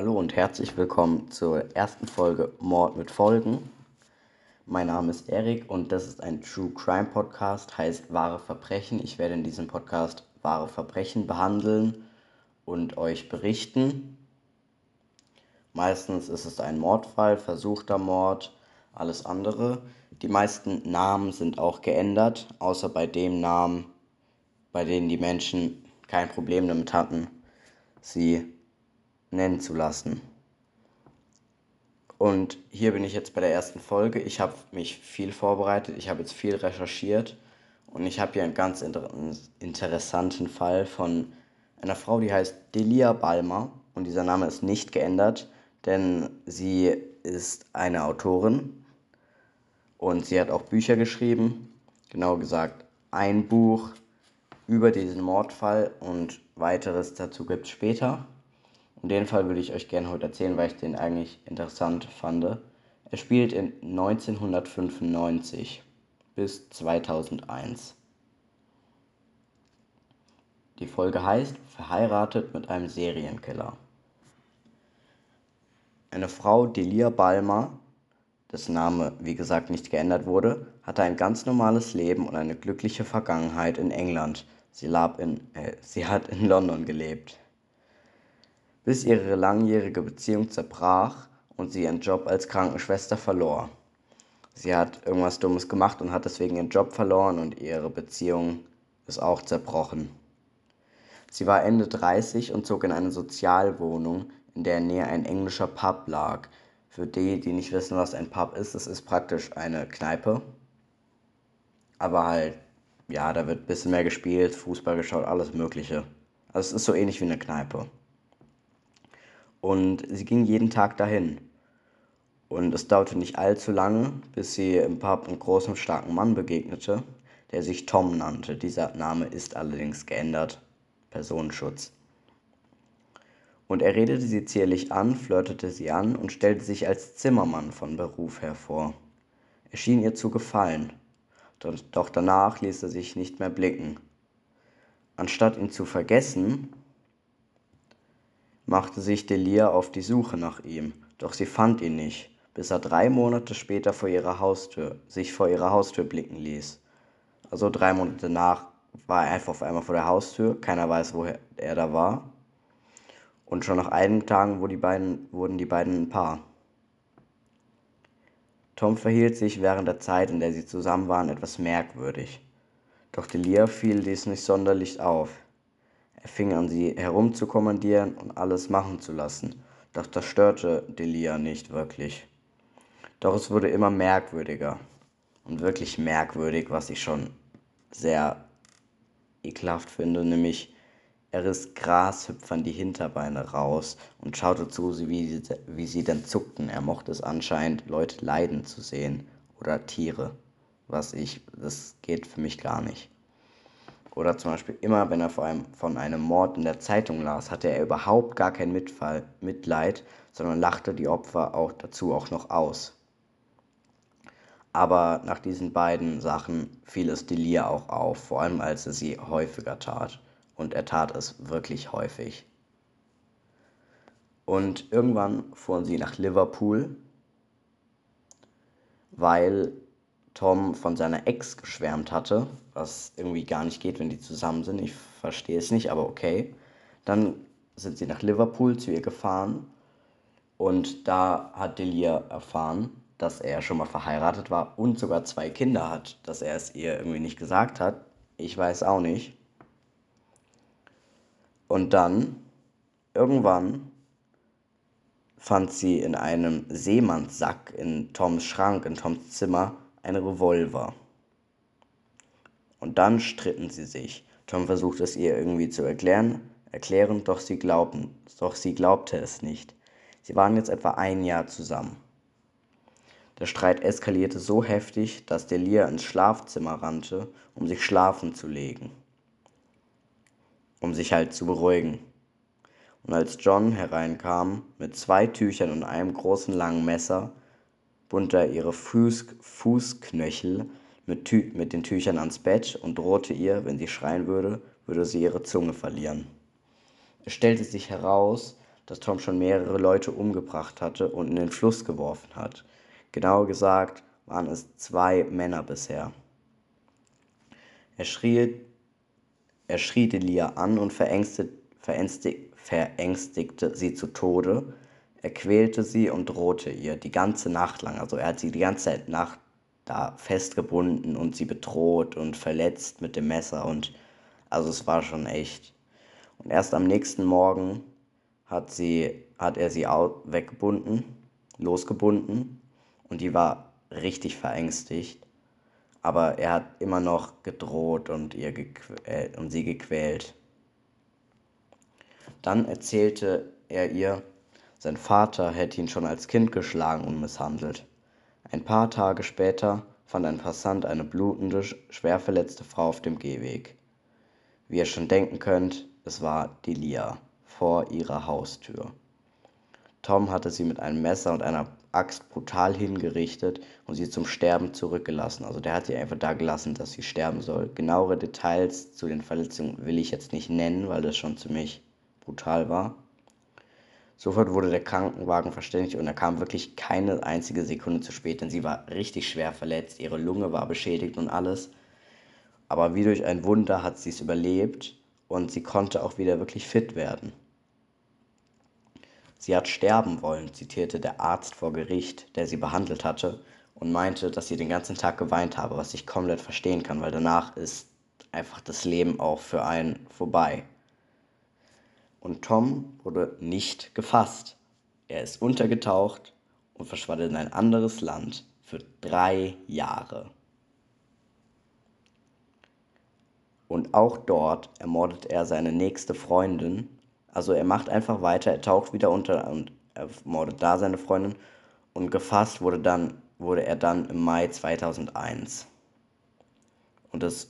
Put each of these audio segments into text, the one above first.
Hallo und herzlich willkommen zur ersten Folge Mord mit Folgen. Mein Name ist Erik und das ist ein True Crime Podcast, heißt wahre Verbrechen. Ich werde in diesem Podcast wahre Verbrechen behandeln und euch berichten. Meistens ist es ein Mordfall, versuchter Mord, alles andere. Die meisten Namen sind auch geändert, außer bei dem Namen, bei denen die Menschen kein Problem damit hatten, sie nennen zu lassen. Und hier bin ich jetzt bei der ersten Folge. Ich habe mich viel vorbereitet, ich habe jetzt viel recherchiert und ich habe hier einen ganz inter interessanten Fall von einer Frau, die heißt Delia Balmer und dieser Name ist nicht geändert, denn sie ist eine Autorin und sie hat auch Bücher geschrieben, genau gesagt ein Buch über diesen Mordfall und weiteres dazu gibt es später. Und den Fall würde ich euch gerne heute erzählen, weil ich den eigentlich interessant fand. Er spielt in 1995 bis 2001. Die Folge heißt Verheiratet mit einem Serienkiller. Eine Frau, Delia Balmer, dessen Name wie gesagt nicht geändert wurde, hatte ein ganz normales Leben und eine glückliche Vergangenheit in England. Sie, in, äh, sie hat in London gelebt bis ihre langjährige Beziehung zerbrach und sie ihren Job als Krankenschwester verlor. Sie hat irgendwas Dummes gemacht und hat deswegen ihren Job verloren und ihre Beziehung ist auch zerbrochen. Sie war Ende 30 und zog in eine Sozialwohnung, in der Nähe ein englischer Pub lag. Für die, die nicht wissen, was ein Pub ist, es ist praktisch eine Kneipe. Aber halt, ja, da wird ein bisschen mehr gespielt, Fußball geschaut, alles Mögliche. Also es ist so ähnlich wie eine Kneipe. Und sie ging jeden Tag dahin. Und es dauerte nicht allzu lange, bis sie im Pub einem großen, starken Mann begegnete, der sich Tom nannte. Dieser Name ist allerdings geändert. Personenschutz. Und er redete sie zierlich an, flirtete sie an und stellte sich als Zimmermann von Beruf hervor. Er schien ihr zu gefallen, doch danach ließ er sich nicht mehr blicken. Anstatt ihn zu vergessen, machte sich Delia auf die Suche nach ihm, doch sie fand ihn nicht, bis er drei Monate später vor ihrer Haustür, sich vor ihrer Haustür blicken ließ. Also drei Monate nach war er einfach auf einmal vor der Haustür, keiner weiß, wo er da war. Und schon nach einigen Tagen wurden die beiden, wurden die beiden ein Paar. Tom verhielt sich während der Zeit, in der sie zusammen waren, etwas merkwürdig. Doch Delia fiel dies nicht sonderlich auf. Er fing an, sie herumzukommandieren und alles machen zu lassen, doch das störte Delia nicht wirklich. Doch es wurde immer merkwürdiger und wirklich merkwürdig, was ich schon sehr ekelhaft finde, nämlich er riss Grashüpfern die Hinterbeine raus und schaute zu, wie sie, wie sie dann zuckten. Er mochte es anscheinend, Leute leiden zu sehen oder Tiere, was ich, das geht für mich gar nicht. Oder zum Beispiel immer, wenn er vor allem von einem Mord in der Zeitung las, hatte er überhaupt gar kein Mitfall, Mitleid, sondern lachte die Opfer auch dazu auch noch aus. Aber nach diesen beiden Sachen fiel es Delia auch auf, vor allem als er sie häufiger tat. Und er tat es wirklich häufig. Und irgendwann fuhren sie nach Liverpool, weil Tom von seiner Ex geschwärmt hatte, was irgendwie gar nicht geht, wenn die zusammen sind. Ich verstehe es nicht, aber okay. Dann sind sie nach Liverpool zu ihr gefahren und da hat Delia erfahren, dass er schon mal verheiratet war und sogar zwei Kinder hat, dass er es ihr irgendwie nicht gesagt hat. Ich weiß auch nicht. Und dann, irgendwann, fand sie in einem Seemannssack in Toms Schrank, in Toms Zimmer, ein Revolver. Und dann stritten sie sich. Tom versuchte es ihr irgendwie zu erklären, erklären, doch sie glaubten, doch sie glaubte es nicht. Sie waren jetzt etwa ein Jahr zusammen. Der Streit eskalierte so heftig, dass Delia ins Schlafzimmer rannte, um sich schlafen zu legen. Um sich halt zu beruhigen. Und als John hereinkam mit zwei Tüchern und einem großen langen Messer, bund er ihre Fuß, Fußknöchel mit, Tü mit den Tüchern ans Bett und drohte ihr, wenn sie schreien würde, würde sie ihre Zunge verlieren. Es stellte sich heraus, dass Tom schon mehrere Leute umgebracht hatte und in den Fluss geworfen hat. Genauer gesagt waren es zwei Männer bisher. Er schrie, er schrie Delia an und verängstigte, verängstigte sie zu Tode. Er quälte sie und drohte ihr die ganze Nacht lang. Also er hat sie die ganze Nacht da festgebunden und sie bedroht und verletzt mit dem Messer und also es war schon echt. Und erst am nächsten Morgen hat sie hat er sie weggebunden, losgebunden und die war richtig verängstigt. Aber er hat immer noch gedroht und, ihr äh, und sie gequält. Dann erzählte er ihr, sein Vater hätte ihn schon als Kind geschlagen und misshandelt. Ein paar Tage später fand ein Passant eine blutende, schwer verletzte Frau auf dem Gehweg. Wie ihr schon denken könnt, es war die Lia vor ihrer Haustür. Tom hatte sie mit einem Messer und einer Axt brutal hingerichtet und sie zum Sterben zurückgelassen. Also der hat sie einfach da gelassen, dass sie sterben soll. Genauere Details zu den Verletzungen will ich jetzt nicht nennen, weil das schon ziemlich brutal war. Sofort wurde der Krankenwagen verständigt und er kam wirklich keine einzige Sekunde zu spät, denn sie war richtig schwer verletzt, ihre Lunge war beschädigt und alles. Aber wie durch ein Wunder hat sie es überlebt und sie konnte auch wieder wirklich fit werden. Sie hat sterben wollen, zitierte der Arzt vor Gericht, der sie behandelt hatte, und meinte, dass sie den ganzen Tag geweint habe, was ich komplett verstehen kann, weil danach ist einfach das Leben auch für einen vorbei und Tom wurde nicht gefasst. Er ist untergetaucht und verschwand in ein anderes Land für drei Jahre. Und auch dort ermordet er seine nächste Freundin. Also er macht einfach weiter, er taucht wieder unter und ermordet da seine Freundin. Und gefasst wurde, dann, wurde er dann im Mai 2001. Und das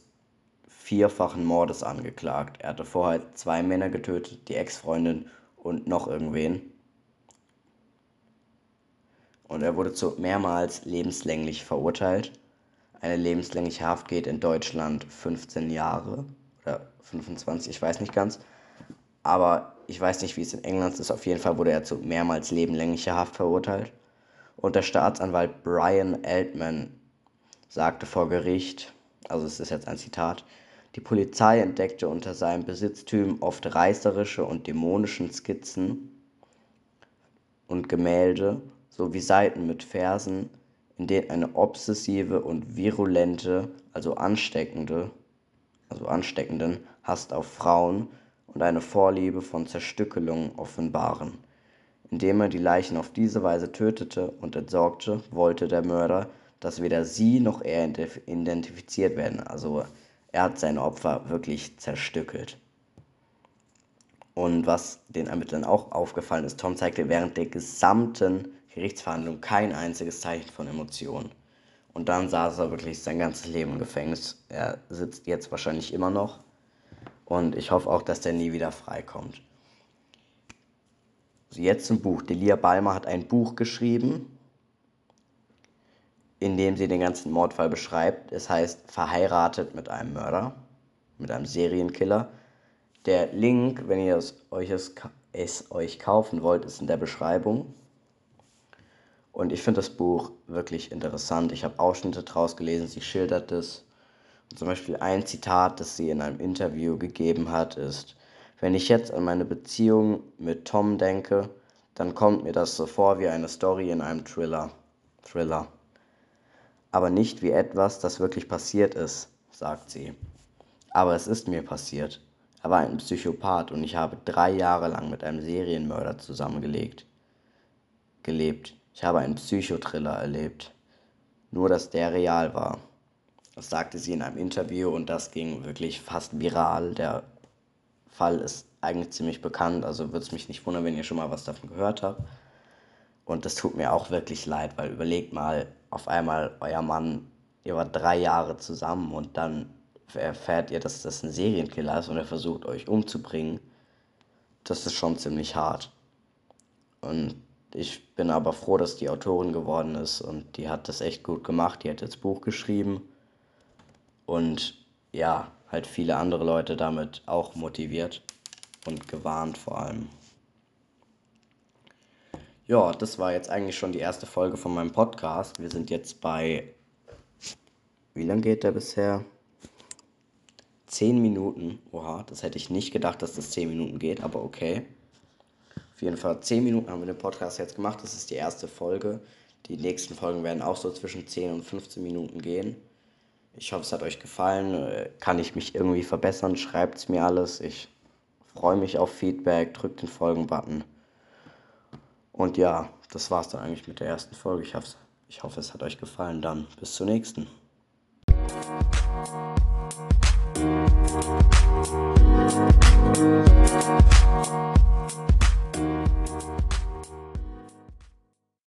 vierfachen Mordes angeklagt. Er hatte vorher zwei Männer getötet, die Ex-Freundin und noch irgendwen. Und er wurde zu mehrmals lebenslänglich verurteilt. Eine lebenslängliche Haft geht in Deutschland 15 Jahre oder 25, ich weiß nicht ganz. Aber ich weiß nicht, wie es in England ist. Auf jeden Fall wurde er zu mehrmals lebenslänglicher Haft verurteilt. Und der Staatsanwalt Brian Altman sagte vor Gericht, also es ist jetzt ein Zitat, die Polizei entdeckte unter seinem Besitztüm oft reißerische und dämonische Skizzen und Gemälde sowie Seiten mit Versen, in denen eine obsessive und virulente, also ansteckende, also ansteckenden Hass auf Frauen und eine Vorliebe von Zerstückelung offenbaren. Indem er die Leichen auf diese Weise tötete und entsorgte, wollte der Mörder, dass weder sie noch er identifiziert werden. Also er hat seine Opfer wirklich zerstückelt. Und was den Ermittlern auch aufgefallen ist, Tom zeigte während der gesamten Gerichtsverhandlung kein einziges Zeichen von Emotionen. Und dann saß er wirklich sein ganzes Leben im Gefängnis. Er sitzt jetzt wahrscheinlich immer noch. Und ich hoffe auch, dass der nie wieder freikommt. Jetzt zum Buch. Delia Balmer hat ein Buch geschrieben in dem sie den ganzen Mordfall beschreibt. Es heißt Verheiratet mit einem Mörder, mit einem Serienkiller. Der Link, wenn ihr es euch, es, es euch kaufen wollt, ist in der Beschreibung. Und ich finde das Buch wirklich interessant. Ich habe Ausschnitte draus gelesen, sie schildert es. Und zum Beispiel ein Zitat, das sie in einem Interview gegeben hat, ist, wenn ich jetzt an meine Beziehung mit Tom denke, dann kommt mir das so vor wie eine Story in einem Thriller. Thriller aber nicht wie etwas, das wirklich passiert ist, sagt sie. Aber es ist mir passiert. Er war ein Psychopath und ich habe drei Jahre lang mit einem Serienmörder zusammengelegt. Gelebt. Ich habe einen Psychotriller erlebt. Nur, dass der real war. Das sagte sie in einem Interview und das ging wirklich fast viral. Der Fall ist eigentlich ziemlich bekannt, also würde es mich nicht wundern, wenn ihr schon mal was davon gehört habt. Und das tut mir auch wirklich leid, weil überlegt mal, auf einmal euer Mann, ihr wart drei Jahre zusammen und dann erfährt ihr, dass das ein Serienkiller ist und er versucht euch umzubringen. Das ist schon ziemlich hart. Und ich bin aber froh, dass die Autorin geworden ist und die hat das echt gut gemacht. Die hat das Buch geschrieben und ja, halt viele andere Leute damit auch motiviert und gewarnt vor allem. Ja, das war jetzt eigentlich schon die erste Folge von meinem Podcast. Wir sind jetzt bei. Wie lange geht der bisher? Zehn Minuten. Oha, das hätte ich nicht gedacht, dass das zehn Minuten geht, aber okay. Auf jeden Fall zehn Minuten haben wir den Podcast jetzt gemacht. Das ist die erste Folge. Die nächsten Folgen werden auch so zwischen 10 und 15 Minuten gehen. Ich hoffe, es hat euch gefallen. Kann ich mich irgendwie verbessern? Schreibt es mir alles. Ich freue mich auf Feedback. Drückt den Folgen-Button. Und ja, das war's dann eigentlich mit der ersten Folge. Ich hoffe, ich hoffe, es hat euch gefallen. Dann bis zur nächsten. Musik